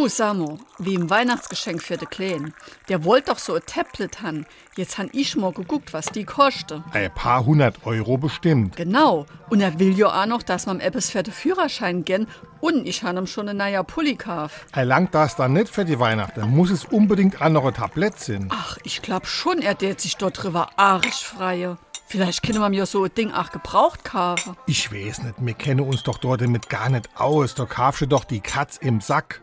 Du, Samo, wie im Weihnachtsgeschenk für de Kleinen. Der wollte doch so ein Tablet han. Jetzt han ich mal geguckt, was die koste. Ein paar hundert Euro bestimmt. Genau. Und er will ja auch noch, dass man etwas für den Führerschein gern und ich han ihm schon eine neue Pulli kauf. Er langt das dann nicht für die Weihnachten. Muss es unbedingt andere Tablett sein. Ach, ich glaub schon, er tät sich dort drüber arisch freie. Vielleicht können wir mir so ein Ding auch gebraucht kaufen. Ich weiß nicht, wir kennen uns doch dort damit gar nicht aus. Da kaufst du doch die Katz im Sack.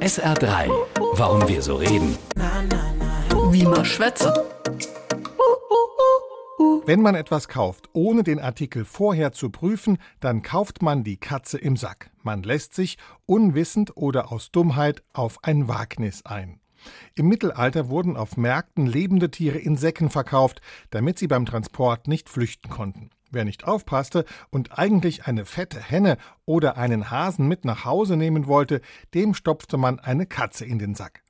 SR3. Warum wir so reden. Wie man schwätze. Wenn man etwas kauft, ohne den Artikel vorher zu prüfen, dann kauft man die Katze im Sack. Man lässt sich, unwissend oder aus Dummheit, auf ein Wagnis ein. Im Mittelalter wurden auf Märkten lebende Tiere in Säcken verkauft, damit sie beim Transport nicht flüchten konnten. Wer nicht aufpasste und eigentlich eine fette Henne oder einen Hasen mit nach Hause nehmen wollte, dem stopfte man eine Katze in den Sack.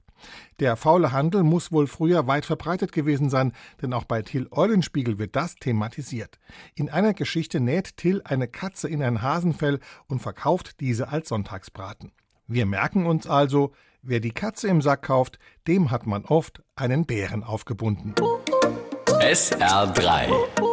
Der faule Handel muss wohl früher weit verbreitet gewesen sein, denn auch bei Till Eulenspiegel wird das thematisiert. In einer Geschichte näht Till eine Katze in ein Hasenfell und verkauft diese als Sonntagsbraten. Wir merken uns also, wer die Katze im Sack kauft, dem hat man oft einen Bären aufgebunden. SR3.